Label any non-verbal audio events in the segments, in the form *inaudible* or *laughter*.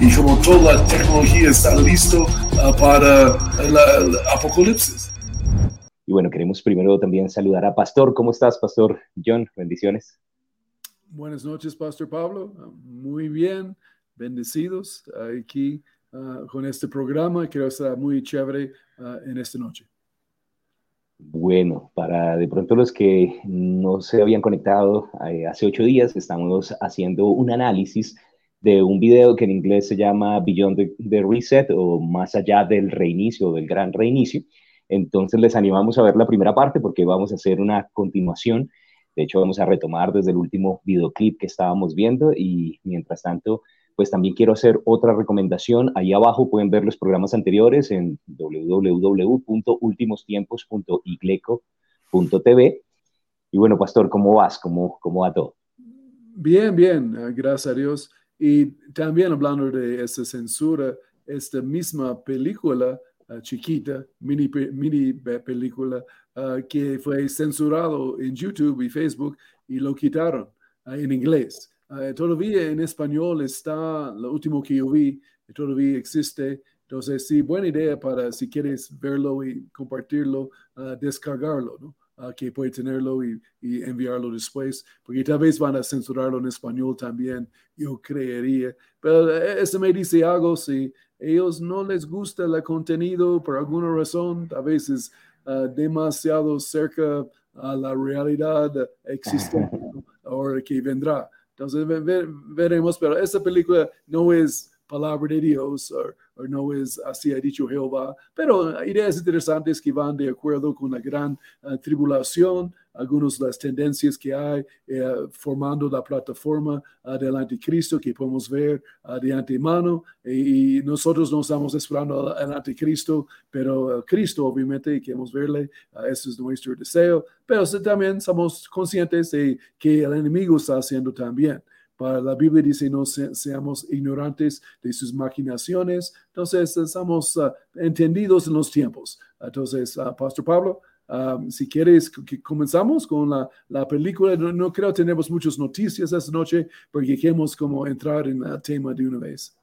y como toda la tecnología está listo uh, para el apocalipsis. Y bueno, queremos primero también saludar a Pastor. ¿Cómo estás, Pastor John? Bendiciones. Buenas noches, Pastor Pablo. Muy bien, bendecidos aquí uh, con este programa. Creo que estar muy chévere uh, en esta noche. Bueno, para de pronto los que no se habían conectado eh, hace ocho días, estamos haciendo un análisis de un video que en inglés se llama Beyond the, Reset o Más allá del reinicio, del gran reinicio. Entonces les animamos a ver la primera parte porque vamos a hacer una continuación. De hecho, vamos a retomar desde el último videoclip que estábamos viendo y mientras tanto pues también quiero hacer otra recomendación. Ahí abajo pueden ver los programas anteriores en www.ultimostiempos.igleco.tv. Y bueno, Pastor, ¿cómo vas? ¿Cómo, ¿Cómo va todo? Bien, bien, gracias a Dios. Y también hablando de esta censura, esta misma película ah, chiquita, mini, mini película, ah, que fue censurado en YouTube y Facebook y lo quitaron en inglés. Todavía en español está lo último que yo vi, todavía existe. Entonces, sí, buena idea para si quieres verlo y compartirlo, uh, descargarlo, ¿no? Uh, que puede tenerlo y, y, enviarlo después, porque tal vez van a censurarlo en español también, yo creería. Pero eh, eso me dice algo, si ellos no les gusta el contenido por alguna razón, a veces uh, demasiado cerca a la realidad existente *laughs* o que vendrá. Entonces veremos, pero esta película no es palabra de Dios o, no es así ha dicho Jehová, pero ideas interesantes que van de acuerdo con la gran uh, tribulación, algunas de las tendencias que hay eh, formando la plataforma uh, del anticristo que podemos ver uh, de antemano. Y, nosotros no estamos esperando al, anticristo, pero Cristo obviamente queremos verle, ese es nuestro deseo, pero también somos conscientes de que el enemigo está haciendo también. Para la Biblia dice no seamos ignorantes de sus maquinaciones. Entonces, estamos entendidos en los tiempos. Entonces, Pastor Pablo, si quieres, que comenzamos con la, la película. No, creo que tenemos muchas noticias esta noche porque queremos como entrar en el tema de una vez.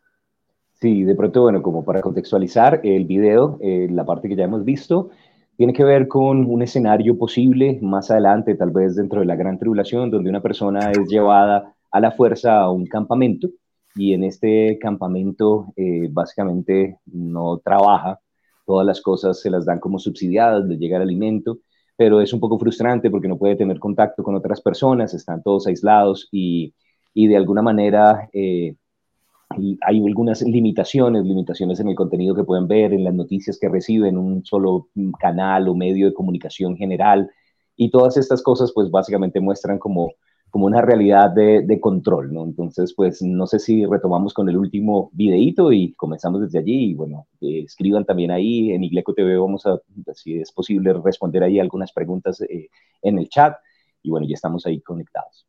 Sí, de pronto, bueno, como para contextualizar el video, eh, la parte que ya hemos visto, tiene que ver con un escenario posible más adelante, tal vez dentro de la gran tribulación, donde una persona es llevada a la fuerza a un campamento y en este campamento eh, básicamente no trabaja, todas las cosas se las dan como subsidiadas, de llegar alimento, pero es un poco frustrante porque no puede tener contacto con otras personas, están todos aislados y, y de alguna manera eh, hay algunas limitaciones, limitaciones en el contenido que pueden ver, en las noticias que reciben, un solo canal o medio de comunicación general. Y todas estas cosas, pues básicamente muestran como como una realidad de, control, ¿no? Entonces, pues no sé si retomamos con el último videíto y comenzamos desde allí. Y bueno, eh, escriban también ahí en Igleco TV, vamos a, si es posible, responder ahí algunas preguntas eh, en el chat. Y bueno, ya estamos ahí conectados.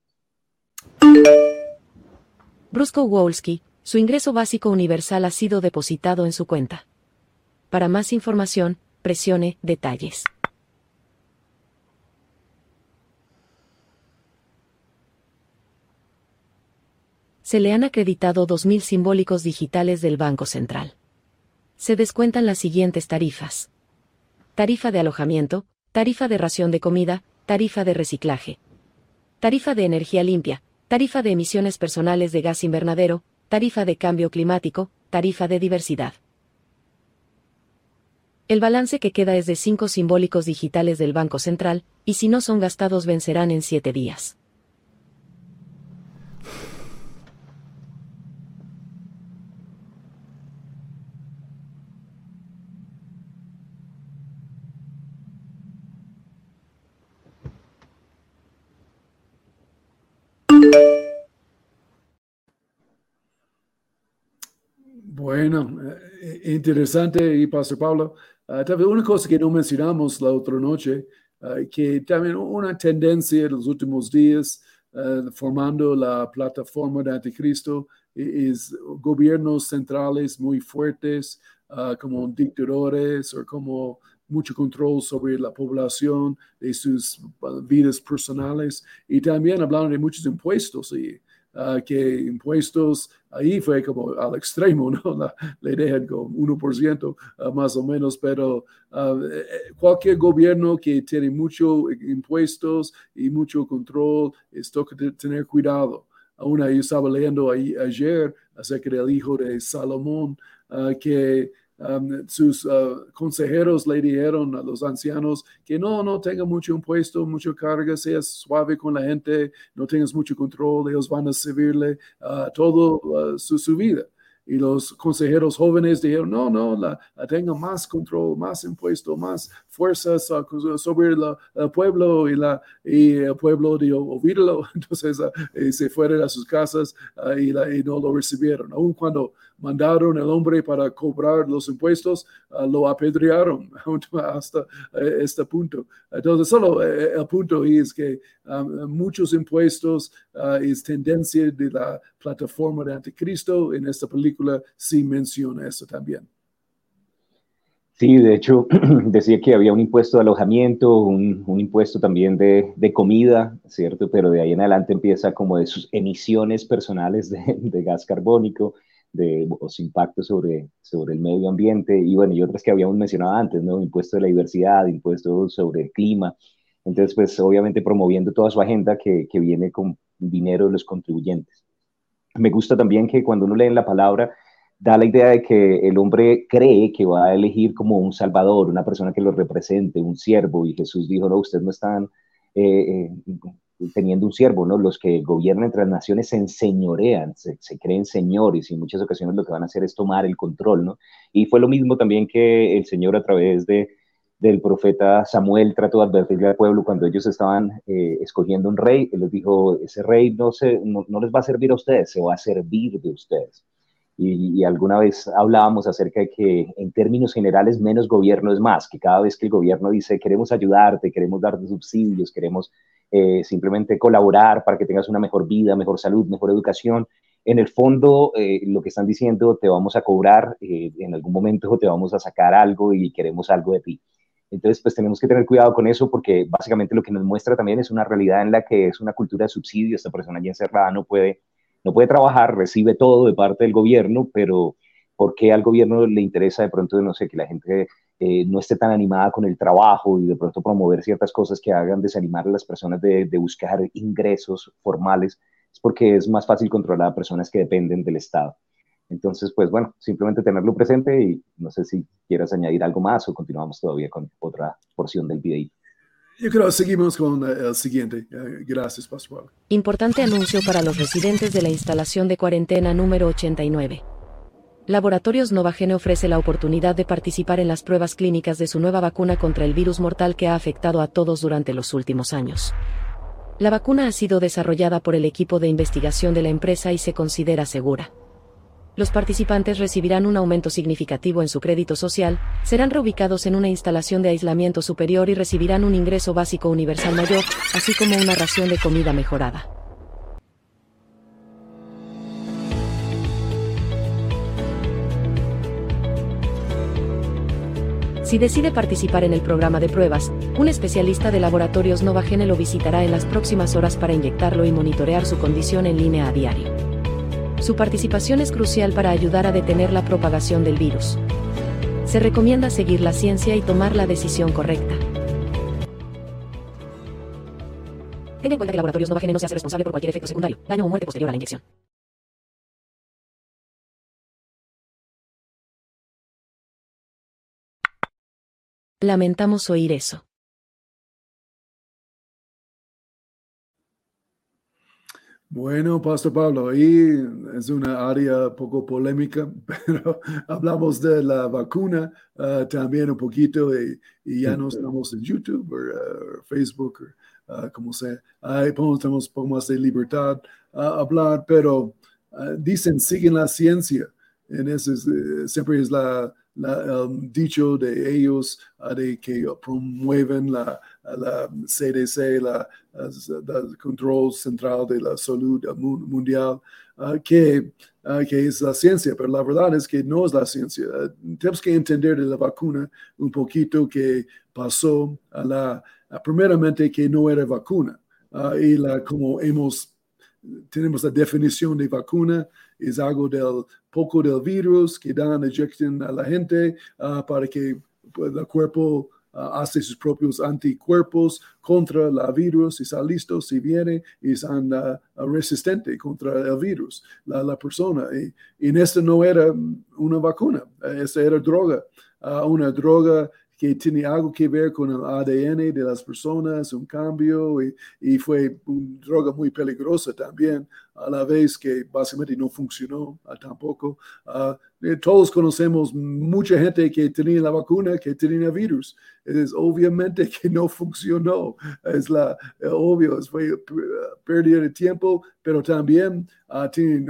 Brusco Wolski, su ingreso básico universal ha sido depositado en su cuenta. Para más información, presione detalles. Se le han acreditado 2.000 simbólicos digitales del Banco Central. Se descuentan las siguientes tarifas. Tarifa de alojamiento, tarifa de ración de comida, tarifa de reciclaje. Tarifa de energía limpia, tarifa de emisiones personales de gas invernadero, tarifa de cambio climático, tarifa de diversidad. El balance que queda es de 5 simbólicos digitales del Banco Central, y si no son gastados vencerán en 7 días. Bueno, eh, interesante y Pastor Pablo. Uh, una cosa que no mencionamos la otra noche, uh, que también una tendencia en los últimos días uh, formando la plataforma de Anticristo es gobiernos centrales muy fuertes, como dictadores o como mucho control sobre la población, de sus vidas personales y también hablando de muchos impuestos y Ah, que impuestos ahí fue como al extremo, *laughs* ¿no? le dejan con 1% ah, más o menos, pero ah, eh, cualquier gobierno que tiene mucho impuestos y mucho control, esto que tener cuidado. Aún yo estaba leyendo ahí, ayer acerca del hijo de Salomón, que Um, sus uh, consejeros le dijeron a los ancianos que no, no tenga mucho impuesto, mucha carga, seas suave con la gente, no tengas mucho control, ellos van a servirle uh, todo uh, su, su vida. Y los consejeros jóvenes dijeron, no, no, la, tenga más control, más impuesto, más fuerzas sobre el pueblo y, el pueblo dijo, oírlo. *laughs* Entonces se fueron a sus casas y, y, no lo recibieron. Aun cuando mandaron el hombre para cobrar los impuestos, ah, lo apedrearon *laughs* hasta eh, este punto. Entonces, solo eh, el punto es que ah, muchos impuestos ah, es tendencia de la plataforma de Anticristo. En esta película sí menciona eso también. Sí, de hecho, *clears throat* decía que había un impuesto de alojamiento, un, impuesto también de, comida, ¿cierto? Pero de ahí en adelante empieza como de sus emisiones personales de gas carbónico de los impactos sobre, sobre el medio ambiente y bueno, y otras que habíamos mencionado antes, ¿no? Impuesto de la diversidad, impuesto sobre el clima. Entonces, pues obviamente promoviendo toda su agenda que, que viene con dinero de los contribuyentes. Me gusta también que cuando uno lee la palabra, da la idea de que el hombre cree que va a elegir como un salvador, una persona que lo represente, un siervo, y Jesús dijo, no, ustedes no están eh, eh, teniendo un siervo, ¿no? Los que gobiernan entre las naciones se enseñorean, se, creen señores y en muchas ocasiones lo que van a hacer es tomar el control, ¿no? Y fue lo mismo también que el Señor a través de, del profeta Samuel trató de advertirle al pueblo cuando ellos estaban eh, escogiendo un rey, él les dijo, ese rey no, se, no, no, les va a servir a ustedes, se va a servir de ustedes. Y, y, alguna vez hablábamos acerca de que en términos generales menos gobierno es más, que cada vez que el gobierno dice queremos ayudarte, queremos darte subsidios, queremos eh, simplemente colaborar para que tengas una mejor vida, mejor salud, mejor educación. En el fondo, eh, lo que están diciendo, te vamos a cobrar, eh, en algún momento te vamos a sacar algo y queremos algo de ti. Entonces, pues tenemos que tener cuidado con eso porque básicamente lo que nos muestra también es una realidad en la que es una cultura de subsidio. Esta persona ya encerrada no puede, no puede trabajar, recibe todo de parte del gobierno, pero ¿por qué al gobierno le interesa de pronto, no sé, que la gente eh, no esté tan animada con el trabajo y de pronto promover ciertas cosas que hagan desanimar a las personas de, buscar ingresos formales, es porque es más fácil controlar a personas que dependen del Estado. Entonces, pues bueno, simplemente tenerlo presente y no sé si quieras añadir algo más o continuamos todavía con otra porción del video. Yo creo que seguimos con eh, el siguiente. Eh, gracias, Pascual. Importante anuncio para los residentes de la instalación de cuarentena número 89. Laboratorios Novagene ofrece la oportunidad de participar en las pruebas clínicas de su nueva vacuna contra el virus mortal que ha afectado a todos durante los últimos años. La vacuna ha sido desarrollada por el equipo de investigación de la empresa y se considera segura. Los participantes recibirán un aumento significativo en su crédito social, serán reubicados en una instalación de aislamiento superior y recibirán un ingreso básico universal mayor, así como una ración de comida mejorada. Si decide participar en el programa de pruebas, un especialista de laboratorios Novagene lo visitará en las próximas horas para inyectarlo y monitorear su condición en línea a diario. Su participación es crucial para ayudar a detener la propagación del virus. Se recomienda seguir la ciencia y tomar la decisión correcta. Ten en cuenta que Laboratorios Novagene no se hace responsable por cualquier efecto secundario, daño o muerte posterior a la inyección. Lamentamos oír eso. Bueno, Pastor Pablo, ahí es una área poco polémica, *laughs* pero hablamos de la vacuna ah, también un poquito y, ya no estamos en YouTube o ah, Facebook, uh, como sea. Ahí tenemos un poco más de libertad a hablar, pero dicen siguen la ciencia en ese, eh, siempre es la, el dicho de ellos de que promueven la, la CDC, la, el control central de la salud mundial, que, que es la ciencia, pero la verdad es que no es la ciencia. tenemos que entender de la vacuna un poquito que pasó a la, primeramente que no era vacuna. y la, como hemos tenemos la definición de vacuna, es algo del poco del virus que dan, inyectan a la gente ah, para que pues, el cuerpo uh, hace sus propios anticuerpos contra el virus y está listo si viene y están uh, resistente contra el virus, la, la persona. Y, y, en esto no era una vacuna, esta era droga, una droga que tiene algo que ver con el ADN de las personas, un cambio, y, fue una droga muy peligrosa también, a la vez que básicamente no funcionó uh, tampoco. Uh, todos conocemos mucha gente que tenía la vacuna que tenía virus. Es obviamente que no funcionó. Es la obvio, fue pérdida de tiempo, pero también uh, tienen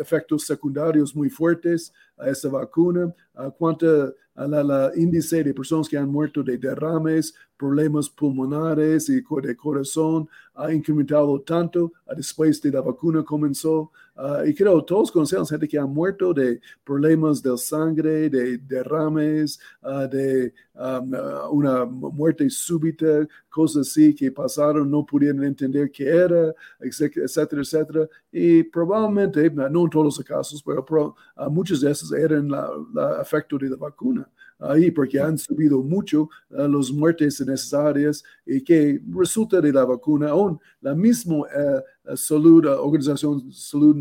efectos secundarios muy fuertes a esa vacuna. ¿Cuánta la, índice de personas que han muerto de derrames, problemas pulmonares y de corazón ha incrementado tanto después de la vacuna comenzó. Ah, y creo todos conocemos gente que ha muerto de problemas de sangre, de derrames, ah, de ah, una muerte súbita, cosas así que pasaron, no pudieron entender qué era, etcétera, etcétera. Y probablemente, no en todos los casos, pero, muchos de esos eran el efecto de la vacuna ahí porque han subido mucho uh, las muertes necesarias y que resulta de la vacuna, aún. La misma uh, salud, uh, Organización Salud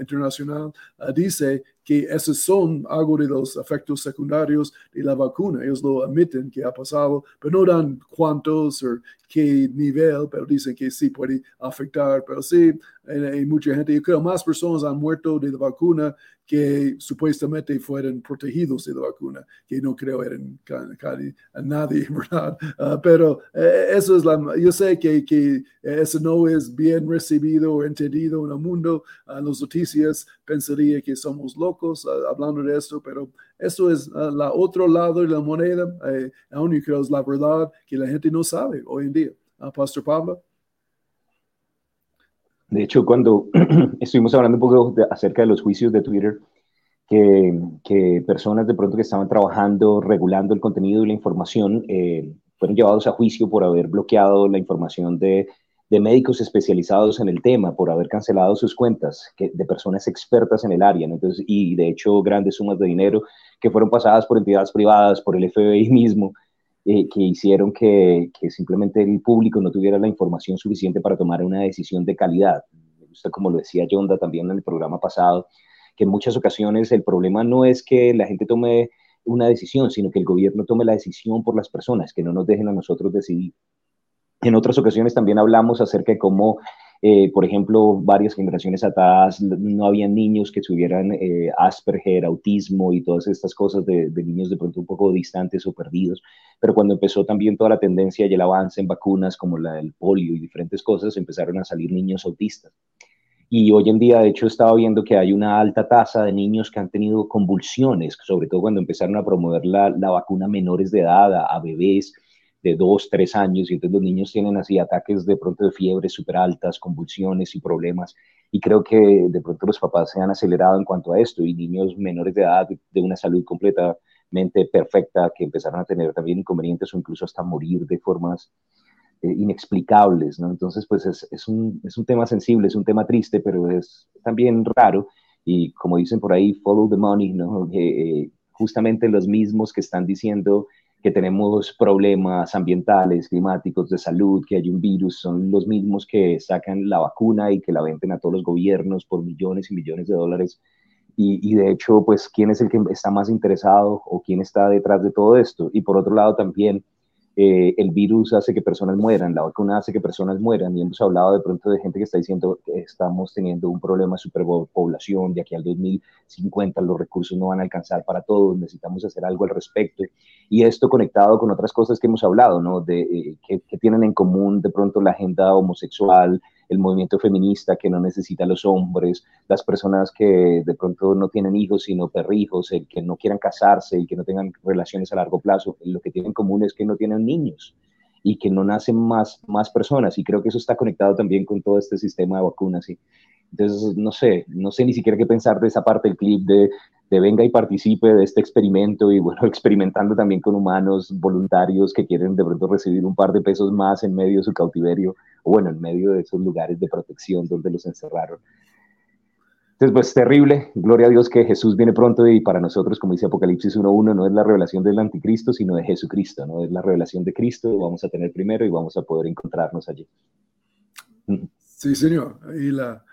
Internacional dice que esos son algo de los efectos secundarios de la vacuna. Ellos lo admiten que ha pasado, pero no dan cuántos o qué nivel, pero dicen que sí puede afectar. Pero sí, hay mucha gente, yo creo más personas han muerto de la vacuna que supuestamente fueron protegidos de la vacuna, que no creo eran a nadie, *laughs* ¿verdad? Ah, pero eh, eso es la, yo sé que, que eso no es bien recibido o entendido en el mundo, uh, las noticias pensaría que somos locos ah, hablando de esto, pero eso es el otro lado de la moneda, eh, aún yo creo es la verdad que la gente no sabe hoy en día. Pastor Pablo. De hecho, cuando *clears throat* estuvimos hablando un poco acerca de los juicios de Twitter, que, que, personas de pronto que estaban trabajando, regulando el contenido y la información, eh, fueron llevados a juicio por haber bloqueado la información de, de, médicos especializados en el tema, por haber cancelado sus cuentas que, de personas expertas en el área, Entonces, y de hecho grandes sumas de dinero que fueron pasadas por entidades privadas, por el FBI mismo, eh, que hicieron que, que, simplemente el público no tuviera la información suficiente para tomar una decisión de calidad. Como lo decía Yonda también en el programa pasado, que en muchas ocasiones el problema no es que la gente tome una decisión, sino que el gobierno tome la decisión por las personas, que no nos dejen a nosotros decidir. En otras ocasiones también hablamos acerca de cómo eh, por ejemplo, varias generaciones atrás no había niños que tuvieran eh, Asperger, autismo y todas estas cosas de, niños de pronto un poco distantes o perdidos. Pero cuando empezó también toda la tendencia y el avance en vacunas como la del polio y diferentes cosas, empezaron a salir niños autistas. Y hoy en día, de hecho, estaba viendo que hay una alta tasa de niños que han tenido convulsiones, sobre todo cuando empezaron a promover la, vacuna menores de edad, a bebés de dos, tres años, y entonces los niños tienen así ataques de pronto de fiebre súper altas, convulsiones y problemas. Y creo que de pronto los papás se han acelerado en cuanto a esto y niños menores de edad de una salud completamente perfecta que empezaron a tener también inconvenientes o incluso hasta morir de formas eh, inexplicables, ¿no? Entonces, pues es, es, un, es un tema sensible, es un tema triste, pero es también raro y como dicen por ahí, follow the money, ¿no? *laughs* Eh, justamente los mismos que están diciendo que tenemos problemas ambientales, climáticos, de salud, que hay un virus, son los mismos que sacan la vacuna y que la venden a todos los gobiernos por millones y millones de dólares. Y, de hecho, pues, ¿quién es el que está más interesado o quién está detrás de todo esto? Y por otro lado, también eh, el virus hace que personas mueran, la vacuna hace que personas mueran y hemos hablado de pronto de gente que está diciendo que estamos teniendo un problema de superpoblación, de aquí al 2050 los recursos no van a alcanzar para todos, necesitamos hacer algo al respecto y esto conectado con otras cosas que hemos hablado, ¿no? De eh, que, tienen en común de pronto la agenda homosexual, el movimiento feminista que no necesita a los hombres, las personas que de pronto no tienen hijos sino perrijos, el que no quieran casarse y que no tengan relaciones a largo plazo, lo que tienen en común es que no tienen niños y que no nacen más, más personas. Y creo que eso está conectado también con todo este sistema de vacunas. Entonces, no sé, no sé ni siquiera qué pensar de esa parte del clip de, de venga y participe de este experimento y bueno, *laughs* experimentando también con humanos voluntarios que quieren de pronto recibir un par de pesos más en medio de su cautiverio o bueno, en medio de esos lugares de protección donde los encerraron. Entonces, pues terrible, gloria a Dios que Jesús viene pronto y para nosotros, como dice Apocalipsis 1.1, no es la revelación del anticristo, sino de Jesucristo, ¿no? Es la revelación de Cristo, vamos a tener primero y vamos a poder encontrarnos allí. Sí, señor. Y, la,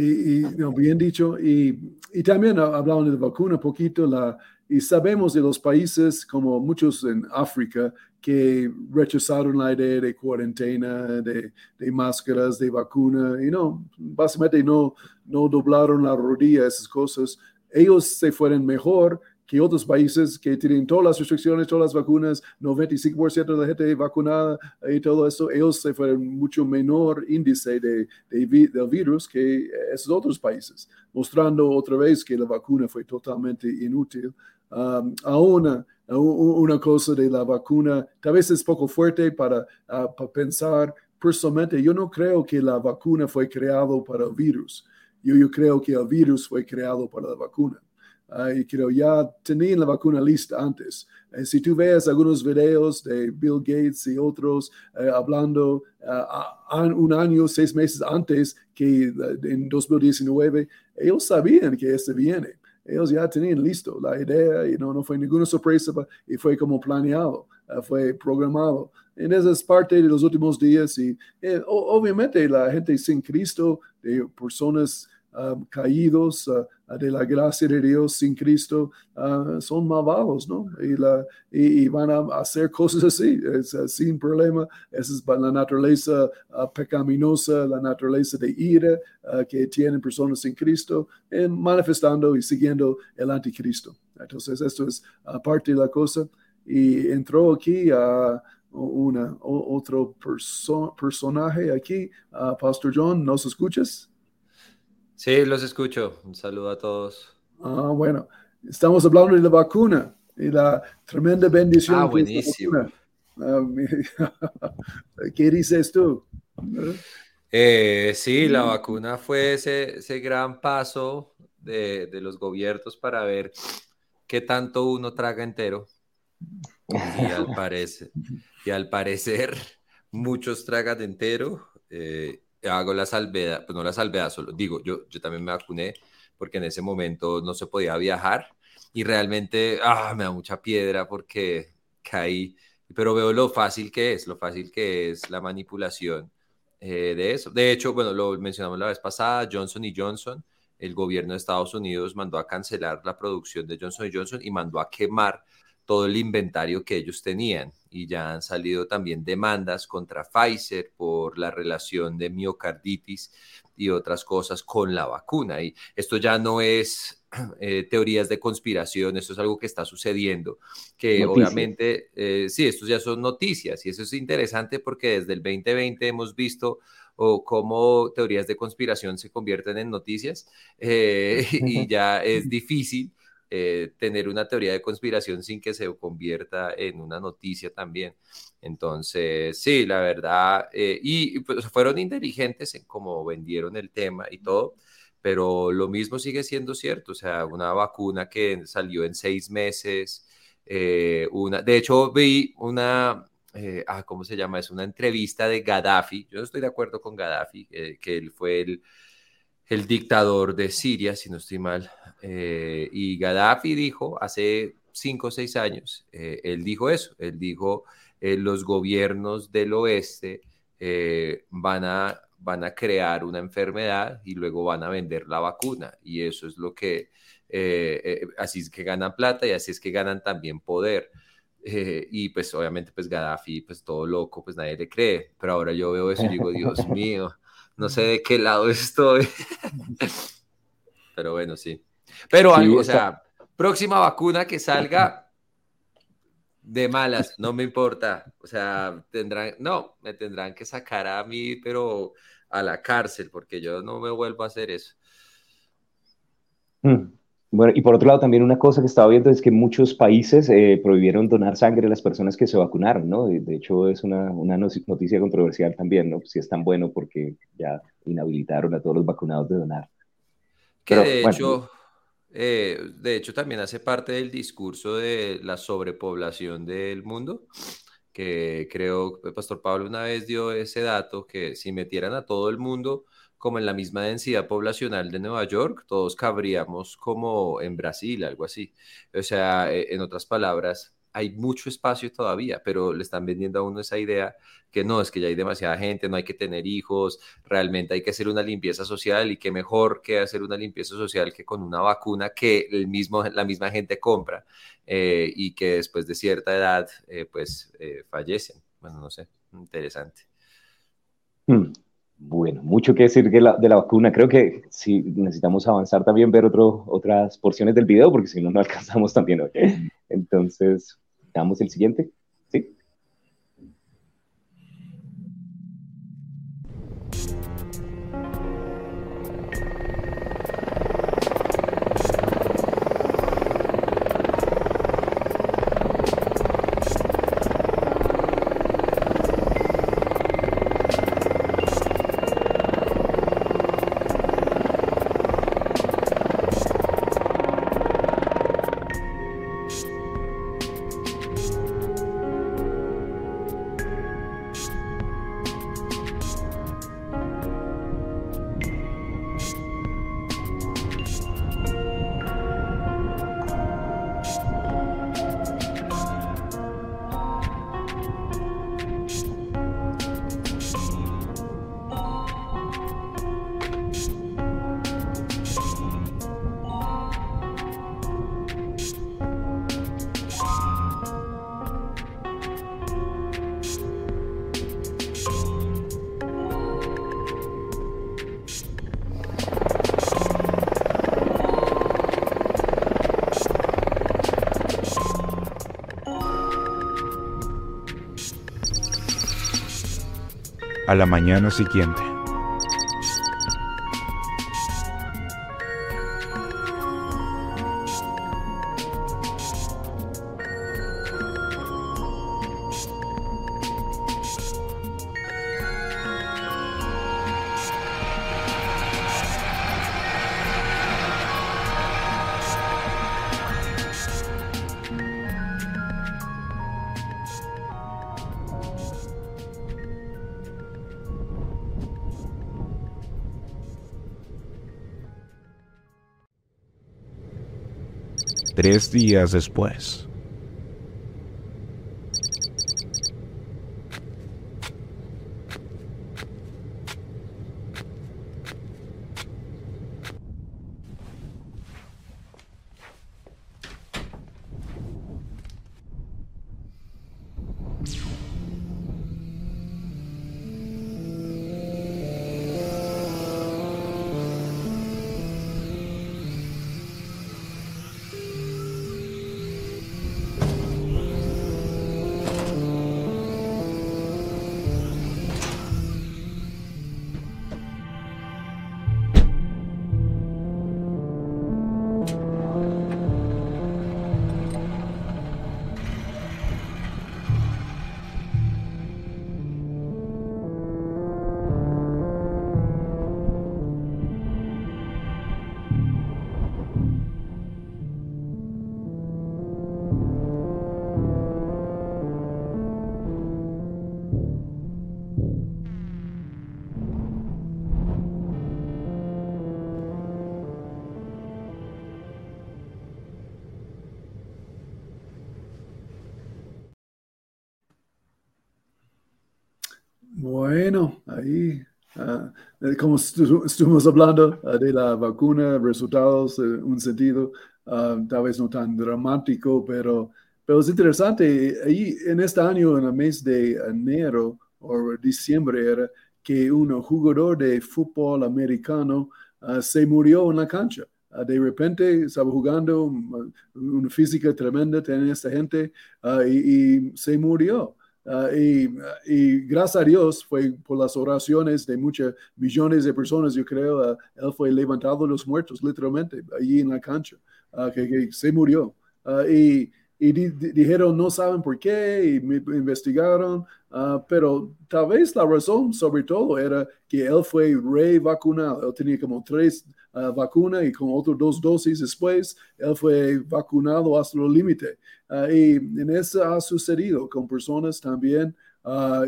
y, no, bien dicho. Y, y también hablaban de vacuna un poquito, la, y sabemos de los países como muchos en África que rechazaron la idea de cuarentena, de, de, máscaras, de vacuna, y no, básicamente no, no doblaron la rodilla, esas cosas. Ellos se fueron mejor que otros países que tienen todas las restricciones, todas las vacunas, 95% de la gente vacunada y todo eso, ellos se fueron mucho menor índice de, de, del virus que esos otros países, mostrando otra vez que la vacuna fue totalmente inútil. Um, aún una cosa de la vacuna, tal vez es poco fuerte para, ah, para pensar personalmente, yo no creo que la vacuna fue creado para el virus. Yo, yo creo que el virus fue creado para la vacuna. Y creo ya tenían la vacuna lista antes. Uh, si tú ves algunos videos de Bill Gates y otros uh, hablando un año, seis meses antes que en 2019, ellos sabían que este viene ellos ya tenían listo la idea y no, no fue ninguna sorpresa y fue como planeado, fue programado. En esa es parte de los últimos días y eh, obviamente la gente sin Cristo, de personas Um, caídos uh, de la gracia de Dios sin Cristo son malvados, ¿no? Y, van a hacer cosas así, es, uh, sin problema. Esa es la naturaleza pecaminosa, la naturaleza de ira que tienen personas sin Cristo, en manifestando y siguiendo el anticristo. Entonces, esto es parte de la cosa. Y entró aquí a una, otro personaje aquí, Pastor John, ¿nos escuchas? Sí, los escucho. Un saludo a todos. Ah, bueno. Estamos hablando de la vacuna y la tremenda bendición. Ah, buenísimo. Ah, *laughs* ¿Qué dices tú? Eh, sí, la vacuna fue ese, ese gran paso de, de, los gobiernos para ver qué tanto uno traga entero. Y al, *laughs* parecer, y al parecer, *laughs* muchos tragan entero. Eh, hago la salvedad, pues no la salvedad, solo digo, yo, yo también me vacuné porque en ese momento no se podía viajar y realmente ah, me da mucha piedra porque caí, pero veo lo fácil que es, lo fácil que es la manipulación eh, de eso. De hecho, bueno, lo mencionamos la vez pasada, Johnson y Johnson, el gobierno de Estados Unidos mandó a cancelar la producción de Johnson y Johnson y mandó a quemar todo el inventario que ellos tenían y ya han salido también demandas contra Pfizer por la relación de miocarditis y otras cosas con la vacuna. Y esto ya no es *clears throat* eh, teorías de conspiración, esto es algo que está sucediendo, que obviamente, eh, sí, estos ya son noticias y eso es interesante porque desde el 2020 hemos visto o cómo teorías de conspiración se convierten en noticias eh, *laughs* y ya es *laughs* difícil eh, tener una teoría de conspiración sin que se convierta en una noticia también. Entonces, sí, la verdad, eh, y pues fueron inteligentes en cómo vendieron el tema y todo, pero lo mismo sigue siendo cierto, o sea, una vacuna que salió en seis meses, eh, una, de hecho vi una, ah, ¿cómo se llama? Es una entrevista de Gaddafi, yo no estoy de acuerdo con Gaddafi, que él fue el el dictador de Siria, si no estoy mal. Eh, y Gaddafi dijo hace cinco o seis años, eh, él dijo eso, él dijo, eh, los gobiernos del oeste van, a, van a crear una enfermedad y luego van a vender la vacuna. Y eso es lo que, así es que ganan plata y así es que ganan también poder. y pues obviamente pues Gaddafi, pues todo loco, pues nadie le cree. Pero ahora yo veo eso y digo, Dios *laughs* mío no sé de qué lado *laughs* estoy. Pero bueno, sí. Pero algo, o sea, próxima vacuna que salga de malas, no me importa. O sea, tendrán, no, me tendrán que sacar a mí, pero a la cárcel, porque yo no me vuelvo a hacer eso. Mm. Bueno, y por otro lado, también una cosa que estaba viendo es que muchos países eh, prohibieron donar sangre a las personas que se vacunaron, ¿no? De, hecho, es una, una, noticia controversial también, ¿no? Si es tan bueno porque ya inhabilitaron a todos los vacunados de donar. Que de hecho, eh, de hecho, también hace parte del discurso de la sobrepoblación del mundo, que creo, el Pastor Pablo una vez dio ese dato, que si metieran a todo el mundo como en la misma densidad poblacional de Nueva York, todos cabríamos como en Brasil, algo así. O sea, e, en otras palabras, hay mucho espacio todavía, pero le están vendiendo a uno esa idea que no, es que ya hay demasiada gente, no hay que tener hijos, realmente hay que hacer una limpieza social y qué mejor que hacer una limpieza social que con una vacuna que el mismo, la misma gente compra eh, y que después de cierta edad eh, pues eh, fallecen. Bueno, no sé, interesante. Hmm. Bueno, mucho que decir de la, vacuna. Creo que sí necesitamos avanzar también, ver otras porciones del video, porque si no, no *laughs* alcanzamos también. Entonces, damos el siguiente. A la mañana siguiente. Tres días después. Bueno, ahí, ah, eh, como estuvimos hablando ah, de la vacuna, resultados, en un sentido, ah, tal vez no tan dramático, pero, pero es interesante. Ahí en este año, en el mes de enero o diciembre, era que un jugador de fútbol americano se murió en la cancha. de repente estaba jugando, una física tremenda tenía esta gente y se murió. Ah, y, y, gracias a Dios fue por las oraciones de muchas millones de personas, yo creo, ah, él fue levantado de los muertos, literalmente, allí en la cancha, ah, que, se murió. y, y dijeron no saben por qué y me investigaron, pero tal vez la razón sobre todo era que él fue revacunado, él tenía como tres vacunas y con otras dos dosis después, él fue vacunado hasta el límite. y en eso ha sucedido con personas también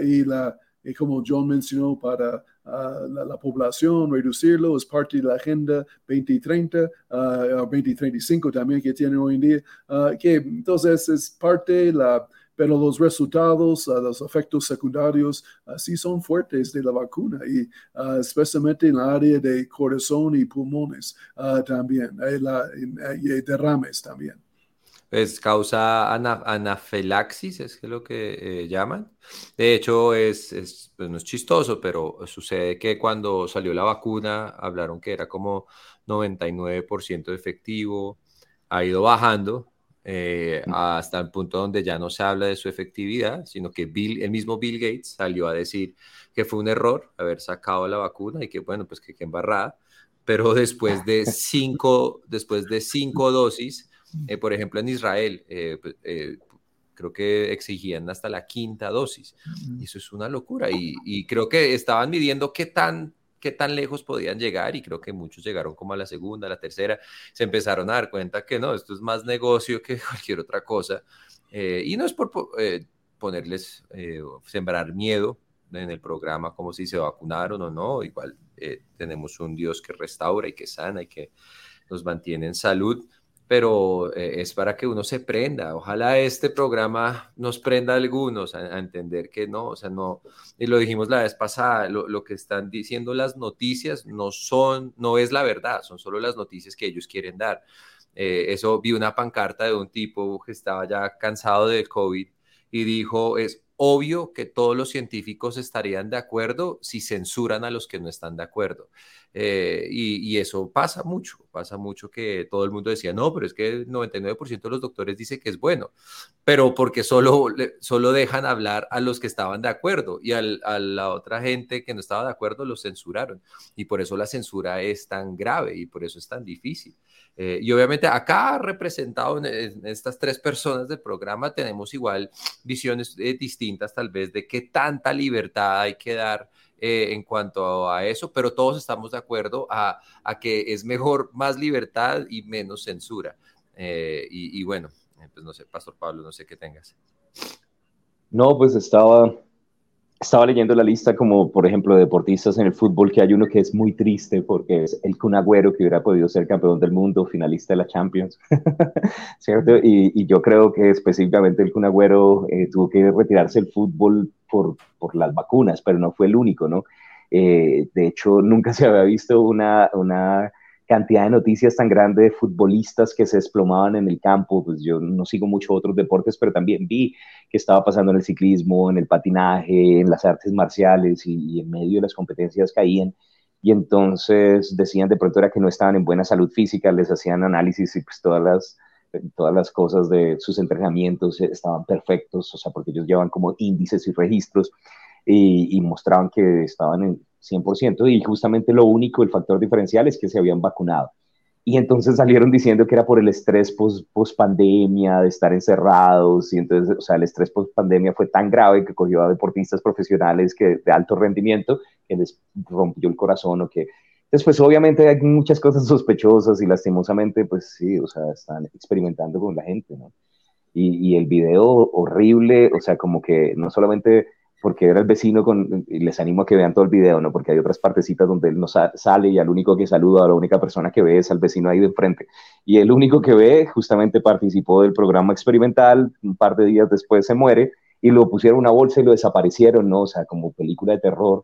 y la y como John mencionó, para ah, la, población, reducirlo es parte de la Agenda 2030, 2035 también que tiene hoy en día, ah, que entonces es parte la pero los resultados, ah, los efectos secundarios, sí son fuertes de la vacuna y especialmente en el área de corazón y pulmones también, y derrames también. Es causa anafilaxis, es lo que eh, llaman. De hecho, es, es pues no es chistoso, pero sucede que cuando salió la vacuna hablaron que era como 99% efectivo, ha ido bajando eh, hasta el punto donde ya no se habla de su efectividad, sino que Bill, el mismo Bill Gates salió a decir que fue un error haber sacado la vacuna y que bueno, pues que qué embarrada, pero después de *laughs* cinco, después de cinco dosis, eh, por ejemplo, en Israel, eh, pues, eh, creo que exigían hasta la quinta dosis. Y eso es una locura. Y, creo que estaban midiendo qué tan, qué tan lejos podían llegar y creo que muchos llegaron como a la segunda, a la tercera. Se empezaron a dar cuenta que no, esto es más negocio que *laughs* cualquier otra cosa. y no es por ponerles, sembrar miedo en el programa como si se vacunaron o no. Igual tenemos un Dios que restaura y que sana y que nos mantiene en salud pero eh, es para que uno se prenda. Ojalá este programa nos prenda a algunos a, entender que no, o sea, no, y lo dijimos la vez pasada, lo, que están diciendo las noticias no son, no es la verdad, son solo las noticias que ellos quieren dar. Eh, eso vi una pancarta de un tipo que estaba ya cansado del COVID y dijo, es obvio que todos los científicos estarían de acuerdo si censuran a los que no están de acuerdo. Eh, y, eso pasa mucho, pasa mucho que todo el mundo decía, no, pero es que el 99% de los doctores dice que es bueno, pero porque solo, solo dejan hablar a los que estaban de acuerdo y a la otra gente que no estaba de acuerdo los censuraron. Y por eso la censura es tan grave y por eso es tan difícil. Eh, y obviamente acá representado en, estas tres personas del programa tenemos igual visiones eh, distintas tal vez de qué tanta libertad hay que dar eh, en cuanto a eso, pero todos estamos de acuerdo a, que es mejor más libertad y menos censura. Y, y, bueno, pues no sé, Pastor Pablo, no sé qué tengas. No, pues estaba estaba leyendo la lista como, por ejemplo, de deportistas en el fútbol, que hay uno que es muy triste porque es el Kun Agüero, que hubiera podido ser campeón del mundo, finalista de la Champions, *laughs* ¿cierto? Y, yo creo que específicamente el Kun Agüero eh, tuvo que retirarse del fútbol por, por, las vacunas, pero no fue el único, ¿no? Eh, de hecho, nunca se había visto una, una cantidad de noticias tan grande de futbolistas que se desplomaban en el campo. Pues yo no sigo mucho otros deportes, pero también vi que estaba pasando en el ciclismo, en el patinaje, en las artes marciales y, en medio de las competencias caían. Y entonces decían de pronto era que no estaban en buena salud física, les hacían análisis y pues todas las, todas las cosas de sus entrenamientos estaban perfectos, o sea, porque ellos llevan como índices y registros y, y mostraban que estaban en, 100%, y justamente lo único, el factor diferencial es que se habían vacunado. Y entonces salieron diciendo que era por el estrés post, pandemia, de estar encerrados, y entonces, o sea, el estrés post pandemia fue tan grave que cogió a deportistas profesionales que, de alto rendimiento que les rompió el corazón o que... Después, obviamente, hay muchas cosas sospechosas y lastimosamente, pues sí, o sea, están experimentando con la gente. Y, y el video horrible, o sea, como que no solamente porque era el vecino con, y les animo a que vean todo el video, ¿no? Porque hay otras partecitas donde él no sale y al único que saluda, a la única persona que ve es al vecino ahí de enfrente. Y el único que ve justamente participó del programa experimental, un par de días después se muere y lo pusieron en una bolsa y lo desaparecieron, ¿no? O sea, como película de terror,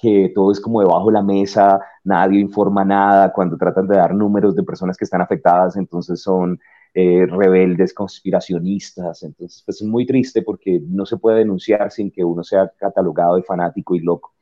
que todo es como debajo de la mesa, nadie informa nada, cuando tratan de dar números de personas que están afectadas, entonces son eh, rebeldes, conspiracionistas. Entonces, pues es muy triste porque no se puede denunciar sin que uno sea catalogado de fanático y loco.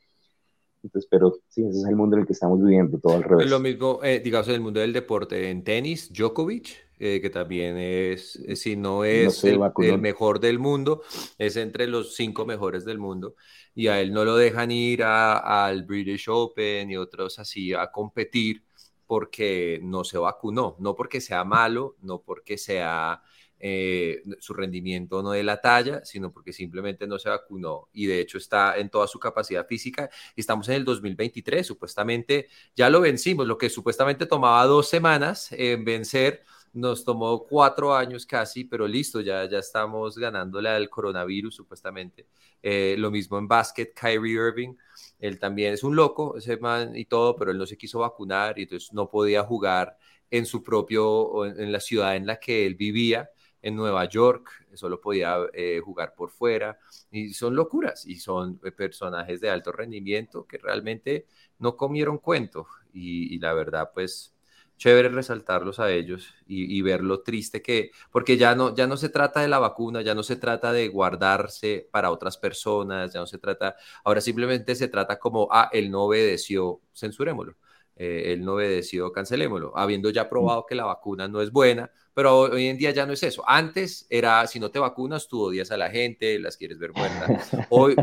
Entonces, pero sí, ese es el mundo en el que estamos viviendo, todo al revés. Lo mismo, eh, digamos, en el mundo del deporte, en tenis, Djokovic eh, que también es, eh, si no es el, mejor del mundo, es entre los cinco mejores del mundo, y a él no lo dejan ir al British Open y otros así a competir porque no se vacunó, no porque sea malo, no porque sea eh, su rendimiento no de la talla, sino porque simplemente no se vacunó y de hecho está en toda su capacidad física. Estamos en el 2023, supuestamente ya lo vencimos, lo que supuestamente tomaba dos semanas en vencer nos tomó cuatro años casi, pero listo, ya, ya estamos ganándole al coronavirus supuestamente. Eh, lo mismo en básquet, Kyrie Irving, él también es un loco, ese man y todo, pero él no se quiso vacunar y entonces no podía jugar en su propio, en, la ciudad en la que él vivía, en Nueva York, solo podía eh, jugar por fuera, y son locuras, y son eh, personajes de alto rendimiento que realmente no comieron cuento, y la verdad, pues chévere resaltarlos a ellos y, ver lo triste que, porque ya no, ya no se trata de la vacuna, ya no se trata de guardarse para otras personas, ya no se trata, ahora simplemente se trata como, ah, él no obedeció, censurémoslo, eh, él no obedeció, cancelémoslo, habiendo ya probado que la vacuna no es buena, pero hoy en día ya no es eso. Antes era, si no te vacunas, tú odias a la gente, las quieres ver muertas. Hoy,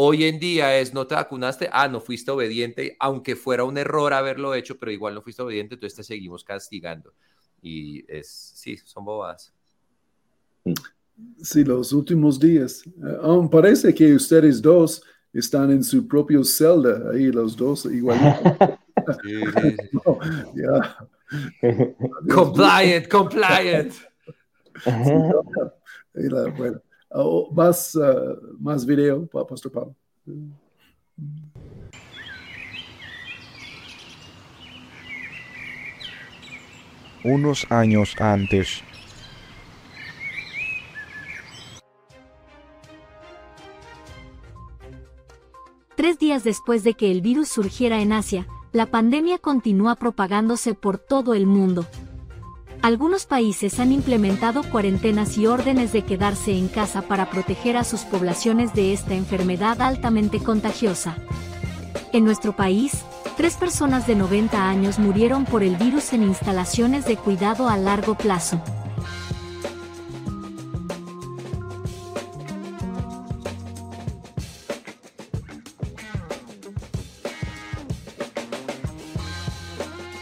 Hoy en día es, no te vacunaste, ah, no fuiste obediente, aunque fuera un error haberlo hecho, pero igual no fuiste obediente, entonces te seguimos castigando. Y es, sí, son bobadas. Sí, los últimos días. Aún parece que ustedes dos están en su propio celda, ahí los dos igual. *laughs* Sí, sí, *laughs* compliant, compliant. *laughs* bueno, Más, uh, más video, Pastor Pablo. Unos años antes. Tres días después de que el virus surgiera en Asia, la pandemia continúa propagándose por todo el mundo. Algunos países han implementado cuarentenas y órdenes de quedarse en casa para proteger a sus poblaciones de esta enfermedad altamente contagiosa. En nuestro país, tres personas de 90 años murieron por el virus en instalaciones de cuidado a largo plazo.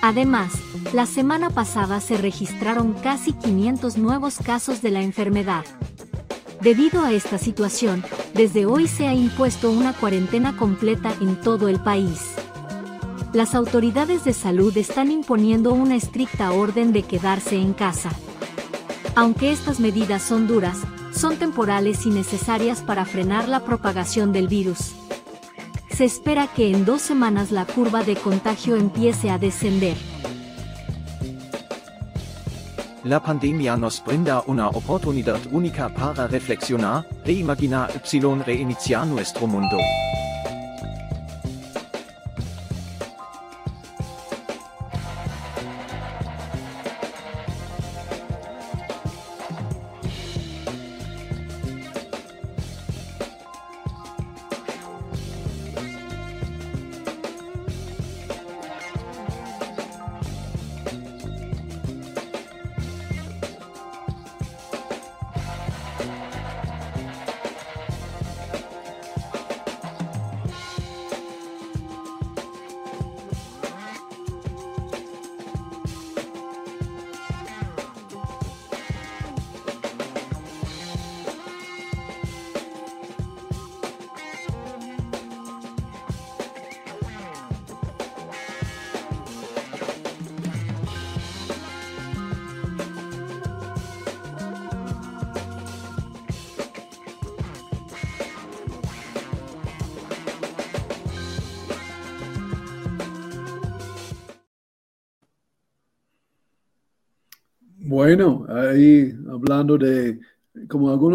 Además, la semana pasada se registraron casi 500 nuevos casos de la enfermedad. Debido a esta situación, desde hoy se ha impuesto una cuarentena completa en todo el país. Las autoridades de salud están imponiendo una estricta orden de quedarse en casa. Aunque estas medidas son duras, son temporales y necesarias para frenar la propagación del virus. Se espera que en dos semanas la curva de contagio empiece a descender. La pandemia nos brinda una oportunidad única para reflexionar, reimaginar y reiniciar nuestro mundo.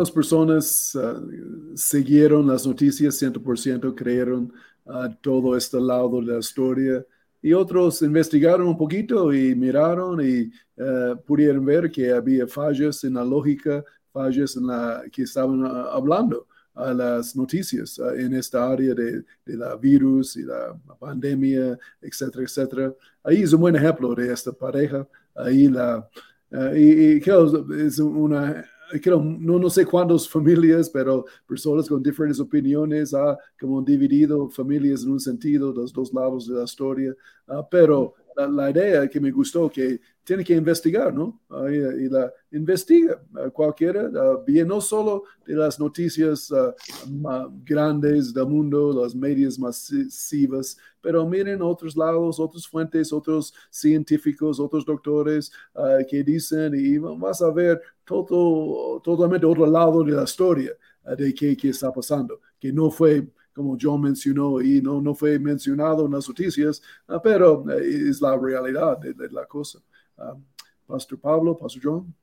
Algunas personas uh, siguieron las noticias 100%, creyeron a todo este lado de la historia y otros investigaron un poquito y miraron y uh, pudieron ver que había fallas en la lógica, fallas en la que estaban uh, hablando a las noticias en esta área de, de, la virus y la pandemia, etcétera, etcétera. Ahí es un buen ejemplo de esta pareja. Ahí la, Uh, y, y es una no, no sé cuántas *laughs* familias, pero personas con diferentes opiniones han como dividido familias en un sentido, los dos lados de la historia, uh, pero la, idea que me gustó que tiene que investigar, ¿no? Y, la investiga uh, cualquiera, bien no solo de las noticias grandes del mundo, las medias masivas, pero miren otros lados, otras fuentes, otros científicos, otros doctores que dicen y vas a ver todo, totalmente otro lado de la historia de qué, qué está pasando, que no fue como John mencionó y no, no fue mencionado en las noticias, uh, pero uh, es la realidad de, de la cosa. Uh, Pastor Pablo, Pastor John.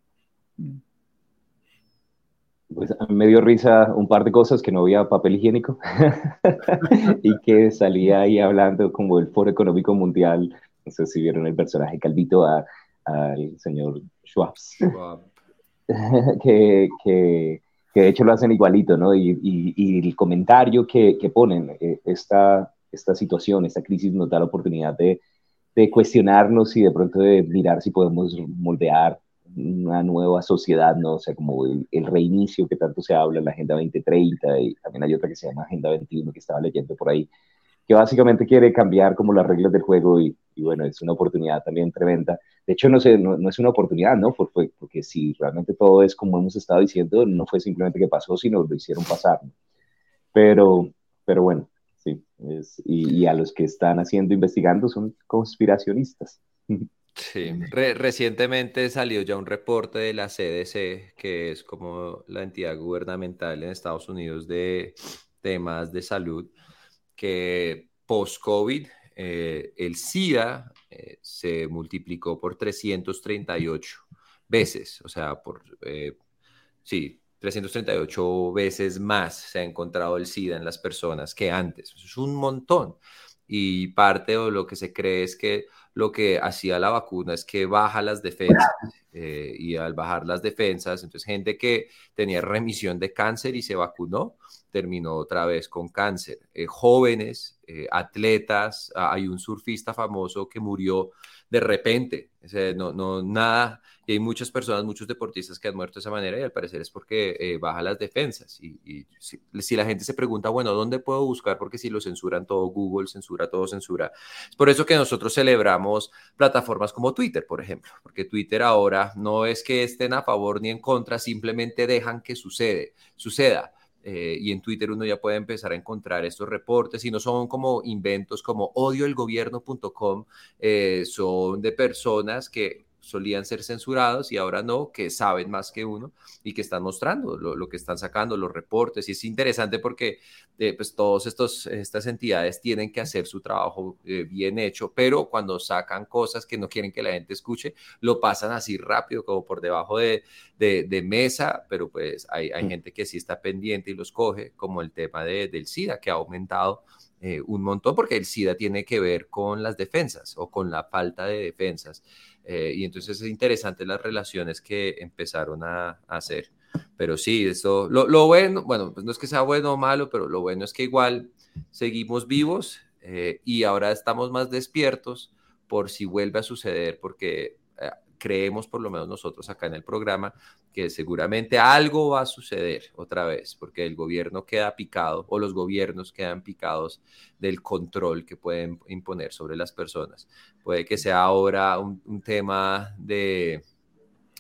Pues me dio risa un par de cosas que no había papel higiénico *laughs* y que salía ahí hablando como el Foro Económico Mundial. No sé si vieron el personaje Calvito al señor Schwab. Schwab. *laughs* que, que que de hecho lo hacen igualito, ¿no? Y, y, el comentario que, que ponen, eh, esta, esta situación, esta crisis nos da la oportunidad de, de cuestionarnos y de pronto de mirar si podemos moldear una nueva sociedad, ¿no? O sea, como el, el, reinicio que tanto se habla en la Agenda 2030 y también hay otra que se llama Agenda 21 que estaba leyendo por ahí, que básicamente quiere cambiar como las reglas del juego y, bueno, es una oportunidad también tremenda. De hecho, no, sé, no, no es una oportunidad, ¿no? Porque, porque, si realmente todo es como hemos estado diciendo, no fue simplemente que pasó, sino lo hicieron pasar. Pero, pero bueno, sí. Y, a los que están haciendo, investigando, son conspiracionistas. Sí, Re recientemente salió ya un reporte de la CDC, que es como la entidad gubernamental en Estados Unidos de temas de salud, que post-COVID eh, el SIDA eh, se multiplicó por 338 veces, o sea, por, eh, sí, 338 veces más se ha encontrado el SIDA en las personas que antes. Es un montón. Y parte de lo que se cree es que lo que hacía la vacuna es que baja las defensas eh, y al bajar las defensas, entonces gente que tenía remisión de cáncer y se vacunó, terminó otra vez con cáncer. Eh, jóvenes, eh, atletas, hay un surfista famoso que murió de repente, no, no, nada, y hay muchas personas, muchos deportistas que han muerto de esa manera y al parecer es porque eh, baja las defensas. Y, si, la gente se pregunta, bueno, ¿dónde puedo buscar? Porque si lo censuran todo, Google censura todo, censura. Es por eso que nosotros celebramos plataformas como Twitter, por ejemplo, porque Twitter ahora no es que estén a favor ni en contra, simplemente dejan que sucede, suceda. Eh, y en Twitter uno ya puede empezar a encontrar estos reportes y no son como inventos como odioelgobierno.com, eh, son de personas que solían ser censurados y ahora no, que saben más que uno y que están mostrando lo, que están sacando, los reportes. Y es interesante porque eh, pues todas estas entidades tienen que hacer su trabajo eh, bien hecho, pero cuando sacan cosas que no quieren que la gente escuche, lo pasan así rápido, como por debajo de, de, mesa, pero pues hay, hay, mm. gente que sí está pendiente y los coge, como el tema de, del SIDA, que ha aumentado. Eh, un montón porque el SIDA tiene que ver con las defensas o con la falta de defensas. Eh, y entonces es interesante las relaciones que empezaron a, hacer. Pero sí, eso, lo, lo, bueno, bueno, pues no es que sea bueno o malo, pero lo bueno es que igual seguimos vivos eh, y ahora estamos más despiertos por si vuelve a suceder, porque creemos, por lo menos nosotros acá en el programa, que seguramente algo va a suceder otra vez, porque el gobierno queda picado o los gobiernos quedan picados del control que pueden imponer sobre las personas. Puede que sea ahora un, tema de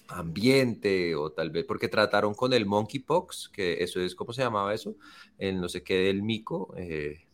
ambiente o tal vez porque trataron con el monkeypox, que eso es, ¿cómo se llamaba eso? El no sé qué del mico. Eh,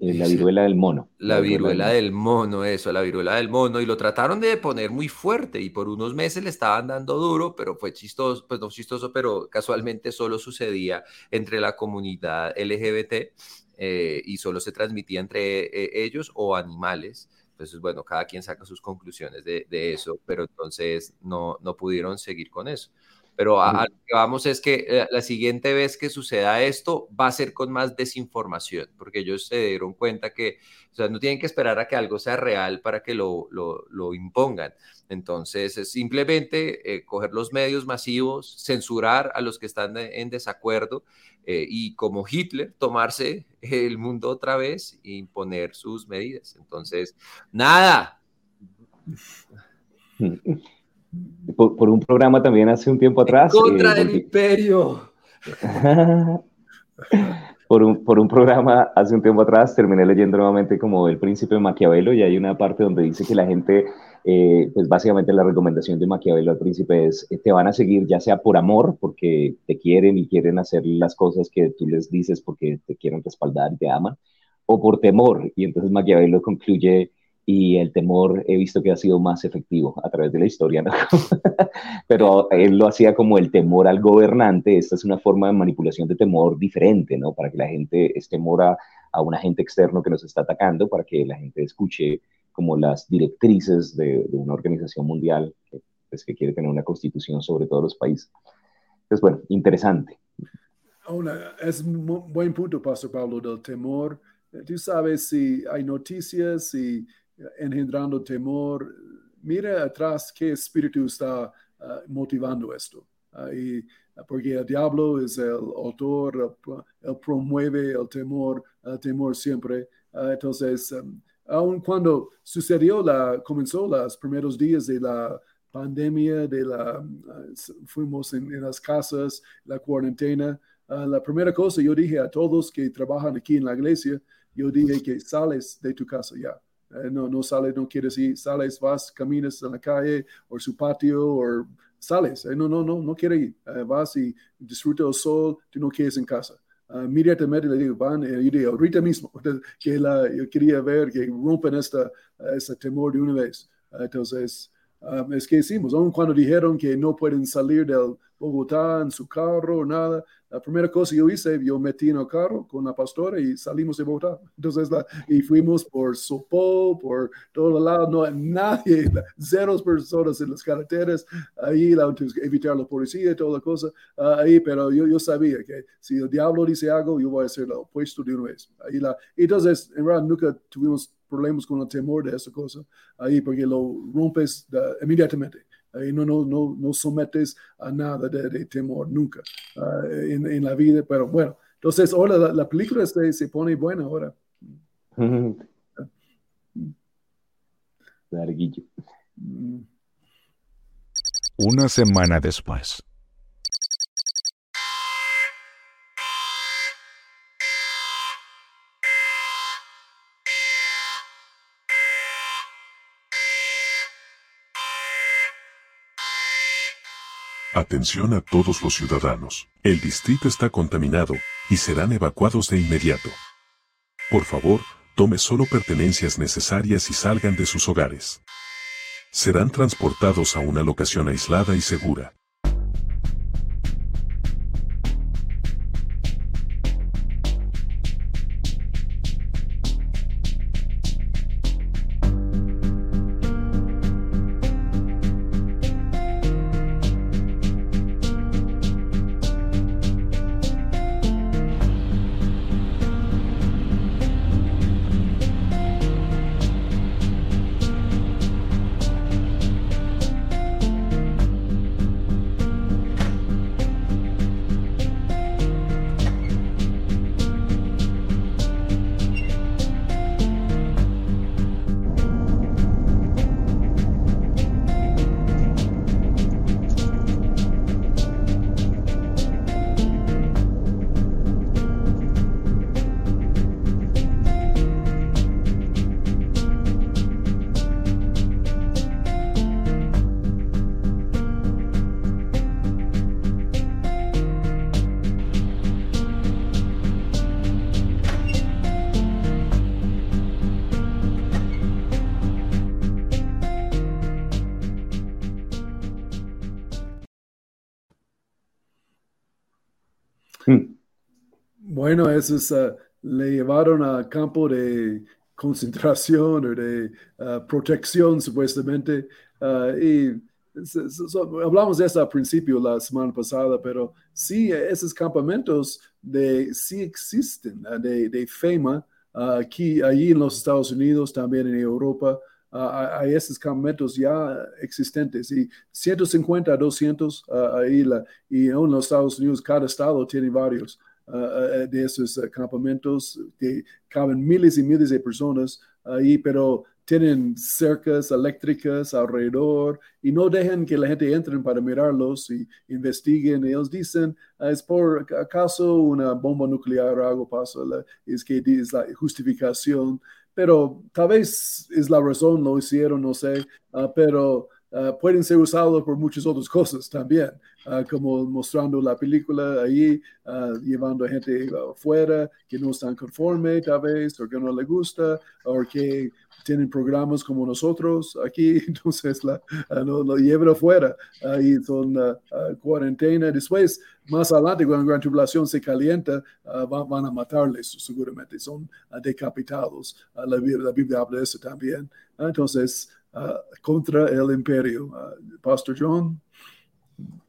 la viruela del mono. La, viruela, del mono, eso, la viruela del mono. Y lo trataron de poner muy fuerte y por unos meses le estaban dando duro, pero fue chistoso, pues no chistoso, pero casualmente solo sucedía entre la comunidad LGBT eh, y solo se transmitía entre eh, ellos o animales. Entonces, bueno, cada quien saca sus conclusiones de, de eso, pero entonces no, no pudieron seguir con eso. Pero a, lo que vamos es que eh, la siguiente vez que suceda esto va a ser con más desinformación, porque ellos se dieron cuenta que, o sea, no tienen que esperar a que algo sea real para que lo, lo, lo impongan. Entonces, es simplemente eh, coger los medios masivos, censurar a los que están en desacuerdo eh, y como Hitler, tomarse el mundo otra vez e imponer sus medidas. Entonces, nada. Por, un programa también hace un tiempo atrás. contra eh, del imperio. *laughs* por, un, por un programa hace un tiempo atrás terminé leyendo nuevamente como El Príncipe Maquiavelo y hay una parte donde dice que la gente, eh, pues básicamente la recomendación de Maquiavelo al príncipe es, te van a seguir ya sea por amor, porque te quieren y quieren hacer las cosas que tú les dices porque te quieren respaldar y te aman, o por temor. Y entonces Maquiavelo concluye y el temor he visto que ha sido más efectivo a través de la historia, ¿no? *laughs* Pero él lo hacía como el temor al gobernante, esta es una forma de manipulación de temor diferente, ¿no? Para que la gente esté temora a un agente externo que nos está atacando, para que la gente escuche como las directrices de, una organización mundial que, pues, que quiere tener una constitución sobre todos los países. Entonces, bueno, interesante. es un buen punto, Pastor Pablo, del temor. Tú sabes si hay noticias, si engendrando temor. Mira atrás qué espíritu está ah, motivando esto. Ah, porque el diablo es el autor, él promueve el temor, el temor siempre. Ah, entonces, um, aun cuando sucedió, la, comenzó los primeros días de la pandemia, de la, fuimos en, en, las casas, la cuarentena, la primera cosa yo dije a todos que trabajan aquí en la iglesia, yo dije que sales de tu casa ya. Eh, no, no sales, no quieres ir, sales, vas, caminas en la calle o su patio o sales, eh, no, no, no, no quiere ir, eh, vas y disfruta el sol, tú no quieres en casa. Uh, inmediatamente le digo, van, yo digo, ahorita mismo, *laughs* que la, yo quería ver que rompen esta, este temor de una vez. entonces, um, es que hicimos, aun cuando dijeron que no pueden salir del Bogotá en su carro, nada, la primera cosa yo hice, yo metí en el carro con la pastora y salimos de Bogotá. *laughs* Entonces, y fuimos por Sopó, por todo el lado, no nadie, *laughs* cero personas en las carreteras, ahí la, evitar la policía y toda la cosa, ah, ahí, pero yo, yo sabía que si el diablo dice algo, yo voy a hacer lo opuesto de una vez. Ahí la, entonces, en verdad, nunca tuvimos problemas con el temor de esa cosa, ahí porque lo rompes inmediatamente y no, no, no, no sometes a nada de, temor nunca ah, en, en, la vida. Pero bueno, entonces ahora la, la película se, se, pone buena ahora. *laughs* Una semana después. Atención a todos los ciudadanos. El distrito está contaminado y serán evacuados de inmediato. Por favor, tome solo pertenencias necesarias y salgan de sus hogares. Serán transportados a una locación aislada y segura. Bueno, esos uh, le llevaron a campo de concentración o de uh, protección, supuestamente. Uh, y hablamos de eso al principio la semana pasada, pero sí, esos campamentos de, sí existen, de, de FEMA, aquí, allí en los Estados Unidos, también en Europa. hay esos campamentos ya existentes y 150 a 200 ahí la, y en los Estados Unidos cada estado tiene varios. Uh, de esos uh, campamentos que caben miles y miles de personas ahí, pero tienen cercas eléctricas alrededor y no dejan que la gente entre para mirarlos y investiguen. Ellos dicen, ah, es por acaso una bomba nuclear o algo pasa, es que es la justificación, pero tal vez es la razón, lo hicieron, no sé, ah, pero Ah, pueden ser usados por muchas otras cosas también, ah, como mostrando la película ahí, uh, llevando a gente afuera que no están conforme tal vez, o que no le gusta, o que tienen programas como nosotros aquí, *laughs* entonces la, lo, llevan afuera, ahí son cuarentena, después, más adelante, cuando la gran tribulación se calienta, van, a matarles seguramente, son decapitados, la, la Biblia habla de eso también, entonces, Uh, contra el imperio. Uh, Pastor John,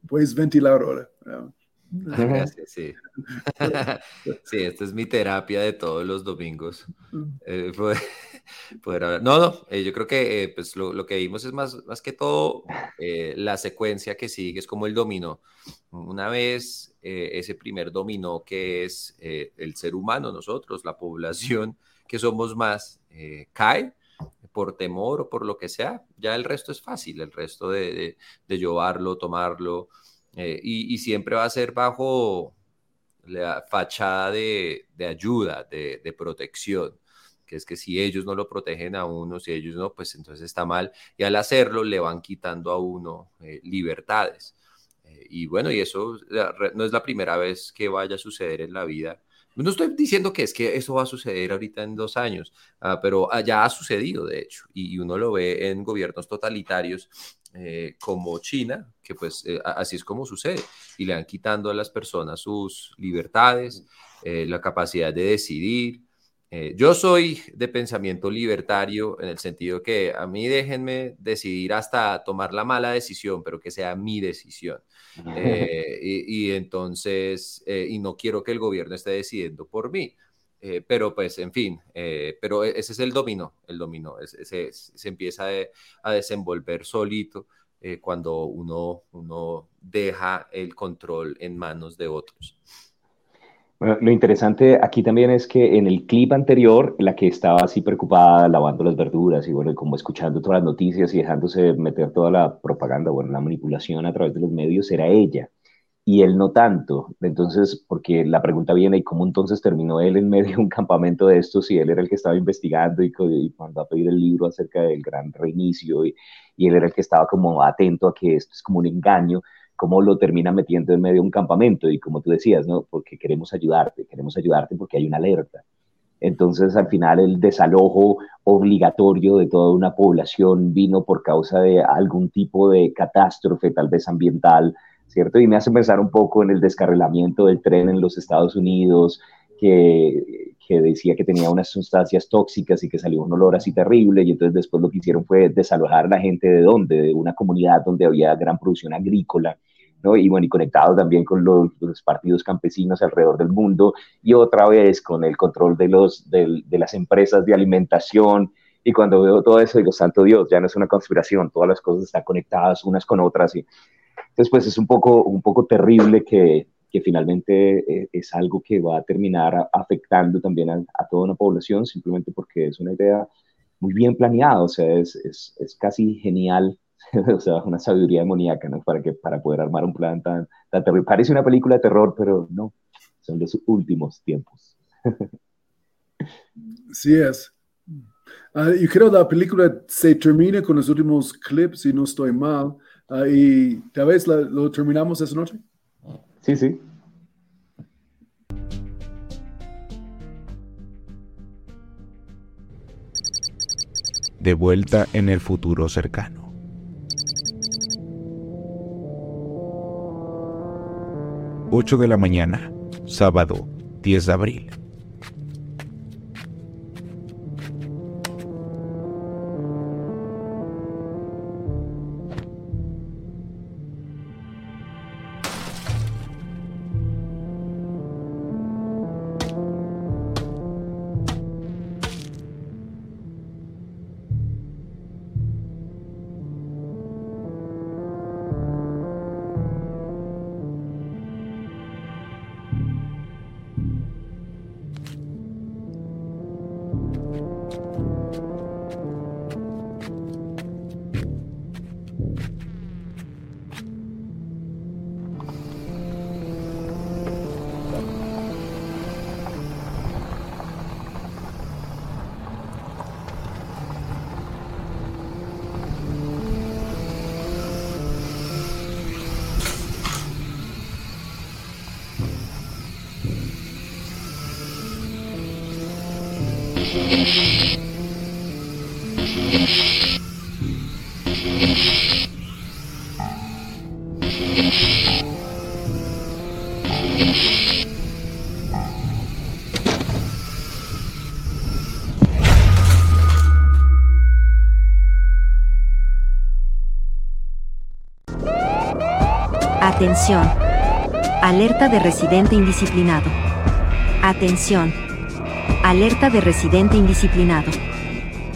puedes ventilar ahora. Gracias, sí. *laughs* sí, esta es mi terapia de todos los domingos. Eh, poder, *laughs* No, no, eh, yo creo que eh, pues lo, lo, que vimos es más, más que todo la secuencia que sigue, es como el dominó. Una vez ese primer dominó que es el ser humano, nosotros, la población, que somos más, cae, por temor o por lo que sea, ya el resto es fácil, el resto de, llevarlo, tomarlo, eh, y, siempre va a ser bajo la fachada de, ayuda, de, protección, que es que si ellos no lo protegen a uno, si ellos no, pues entonces está mal, y al hacerlo le van quitando a uno eh, libertades. Eh, y bueno, y eso no es la primera vez que vaya a suceder en la vida no estoy diciendo que es que eso va a suceder ahorita en dos años, ah, pero ah, ya ha sucedido, de hecho, y, uno lo ve en gobiernos totalitarios eh, como China, que pues eh, así es como sucede, y le han quitando a las personas sus libertades, eh, la capacidad de decidir, yo soy de pensamiento libertario en el sentido que a mí déjenme decidir hasta tomar la mala decisión, pero que sea mi decisión. Eh, y, entonces, eh, y no quiero que el gobierno esté decidiendo por mí. pero pues, en fin, pero e, ese es el dominó, el dominó, se, se empieza a desenvolver solito cuando uno, uno deja el control en manos de otros. Lo interesante aquí también es que en el clip anterior, la que estaba así preocupada lavando las verduras y bueno, como escuchando todas las noticias y dejándose meter toda la propaganda, bueno, la manipulación a través de los medios, era ella. Y él no tanto. Entonces, porque la pregunta viene, ¿y cómo entonces terminó él en medio de un campamento de estos si él era el que estaba investigando y, y mandó a pedir el libro acerca del gran reinicio y, y él era el que estaba como atento a que esto es como un engaño? Cómo lo termina metiendo en medio de un campamento y como tú decías, ¿no? Porque queremos ayudarte, queremos ayudarte porque hay una alerta. Entonces, al final, el desalojo obligatorio de toda una población vino por causa de algún tipo de catástrofe, tal vez ambiental, ¿cierto? Y me hace pensar un poco en el descarrilamiento del tren en los Estados Unidos, que, que decía que tenía unas sustancias tóxicas y que salió un olor así terrible, y entonces después lo que hicieron fue desalojar a la gente de dónde, de una comunidad donde había gran producción agrícola, ¿no? y bueno, y conectado también con los, partidos campesinos alrededor del mundo, y otra vez con el control de, los, de, de las empresas de alimentación, y cuando veo todo eso digo, santo Dios, ya no es una conspiración, todas las cosas están conectadas unas con otras, y entonces pues es un poco, un poco terrible que, que finalmente eh, es algo que va a terminar afectando también a, toda una población, simplemente porque es una idea muy bien planeada, o sea, es, es, casi genial, *laughs* o sea, una sabiduría demoníaca, ¿no? Para, que, para poder armar un plan tan, tan terrible. Parece una película de terror, pero no, son los últimos tiempos. *laughs* Sí es. Uh, yo creo que la película se termina con los últimos clips, si no estoy mal, uh, y tal vez lo terminamos esa noche. Sí, sí. De vuelta en el futuro cercano. Ocho de la mañana, sábado 10 de abril. Alerta de residente indisciplinado. Atención. Alerta de residente indisciplinado.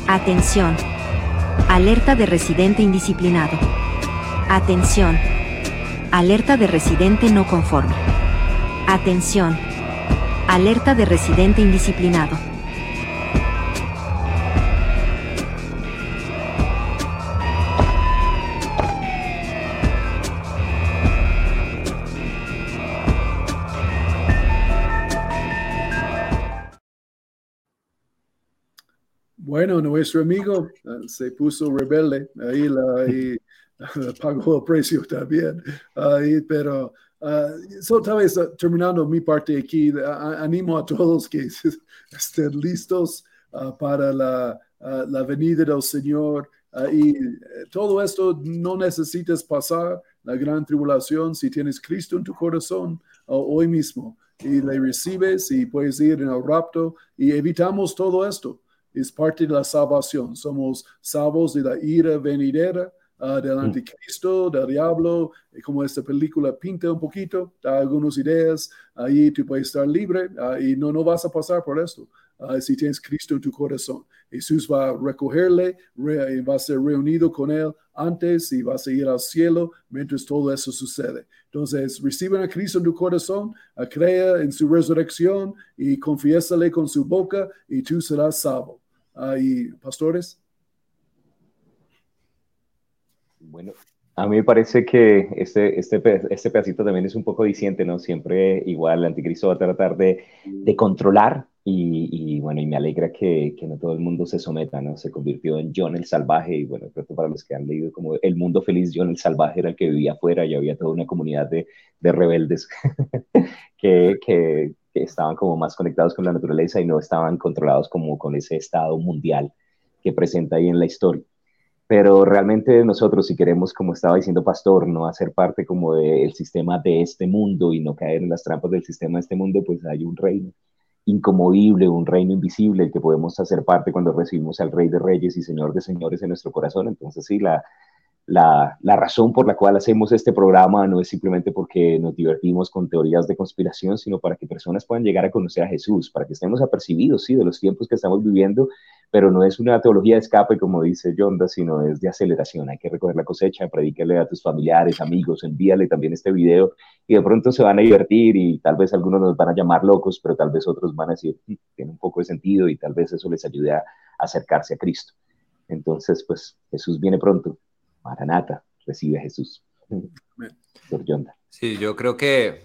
Atención. Alerta de residente indisciplinado. Atención. Alerta de residente no conforme. Atención. Alerta de residente indisciplinado. Nuestro amigo uh, se puso rebelde, ahí, la, y, *laughs* pagó el precio también, ahí, pero uh, so, tal vez uh, terminando mi parte aquí, animo a todos que *laughs* estén listos para la, la, venida del Señor y todo esto no necesitas pasar la gran tribulación si tienes Cristo en tu corazón hoy mismo y le recibes y puedes ir en el rapto y evitamos todo esto es parte de la salvación. Somos salvos de la ira venidera ah, del mm. anticristo, del diablo, y como esta película pinta un poquito, da algunas ideas, ahí tú puedes estar libre ah, y no, no vas a pasar por esto. Ah, si tienes Cristo en tu corazón. Jesús va a recogerle, y va a ser reunido con él antes y va a ir al cielo mientras todo eso sucede. Entonces, reciben a Cristo en tu corazón, crea en su resurrección y confiésale con su boca y tú serás salvo. ¿Y pastores? Bueno, a mí me parece que este, este, este pedacito también es un poco diciente, ¿no? Siempre igual el anticristo va a tratar de, de controlar y, bueno, y me alegra que, que, no todo el mundo se someta, ¿no? Se convirtió en John el Salvaje y bueno, que para los que han leído como El Mundo Feliz, John el Salvaje era el que vivía afuera y había toda una comunidad de, de rebeldes *laughs* que, que, que estaban como más conectados con la naturaleza y no estaban controlados como con ese estado mundial que presenta ahí en la historia. Pero realmente nosotros, si queremos, como estaba diciendo Pastor, no hacer parte como del sistema de este mundo y no caer en las trampas del sistema de este mundo, pues hay un reino incomovible, un reino invisible, el que podemos hacer parte cuando recibimos al Rey de Reyes y Señor de Señores en nuestro corazón. Entonces, sí, la, la, razón por la cual hacemos este programa no es simplemente porque nos divertimos con teorías de conspiración, sino para que personas puedan llegar a conocer a Jesús, para que estemos apercibidos, sí, de los tiempos que estamos viviendo, pero no es una teología de escape, como dice Yonda, sino es de aceleración. Hay que recoger la cosecha, predícale a tus familiares, amigos, envíale también este video y de pronto se van a divertir y tal vez algunos nos van a llamar locos, pero tal vez otros van a decir, mm, tiene un poco de sentido y tal vez eso les ayude a acercarse a Cristo. Entonces, pues Jesús viene pronto Maranata, recibe a Jesús. Sí, yo creo que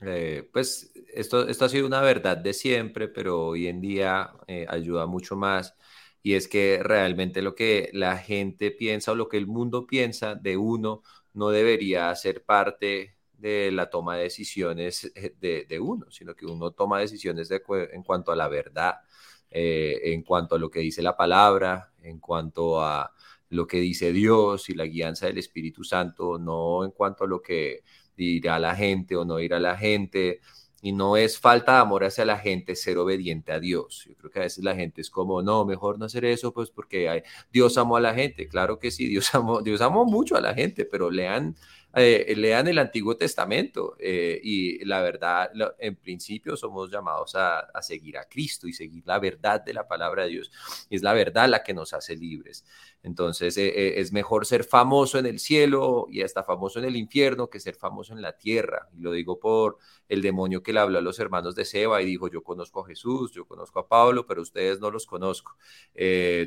eh, pues esto, esto ha sido una verdad de siempre, pero hoy en día eh, ayuda mucho más. Y es que realmente lo que la gente piensa o lo que el mundo piensa de uno no debería ser parte de la toma de decisiones eh, de, uno, sino que uno toma decisiones en cuanto a la verdad, en cuanto a lo que dice la palabra, en cuanto a lo que dice Dios y la guianza del Espíritu Santo, no en cuanto a lo que dirá la gente o no irá la gente. Y no es falta de amor hacia la gente ser obediente a Dios. Yo creo que a veces la gente es como, no, mejor no hacer eso, pues porque Dios amó a la gente. Claro que sí, Dios *laughs* amó, Dios amó mucho a la gente, pero lean eh, lean el Antiguo Testamento eh, y la verdad, en principio somos llamados a, seguir a Cristo y seguir la verdad de la palabra de Dios. Es la verdad la que nos hace libres. Entonces eh, es mejor ser famoso en el cielo y hasta famoso en el infierno que ser famoso en la tierra. Y lo digo por el demonio que le habló a los hermanos de Seba y dijo, yo conozco a Jesús, yo conozco a Pablo, pero ustedes no los conozco.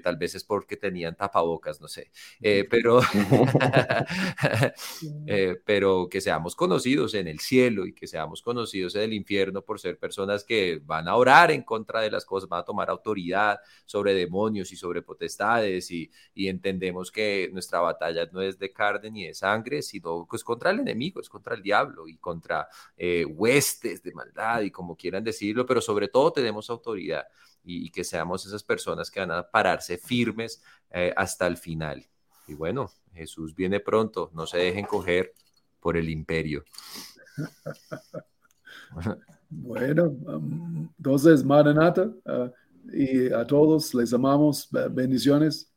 tal vez es porque tenían tapabocas, no sé. pero... *laughs* *laughs* eh, pero que seamos conocidos en el cielo y que seamos conocidos en el infierno por ser personas que van a orar en contra de las cosas, van a tomar autoridad sobre demonios y sobre potestades y, entendemos que nuestra batalla no es de carne ni de sangre, sino pues contra el enemigo, es contra el diablo y contra eh, huestes de maldad y como quieran decirlo, pero sobre todo tenemos autoridad y, que seamos esas personas que van a pararse firmes eh, hasta el final. Y bueno, Jesús viene pronto, no se dejen coger por el imperio. *laughs* Bueno, um, entonces, Maranata, uh, y a todos les amamos, bendiciones.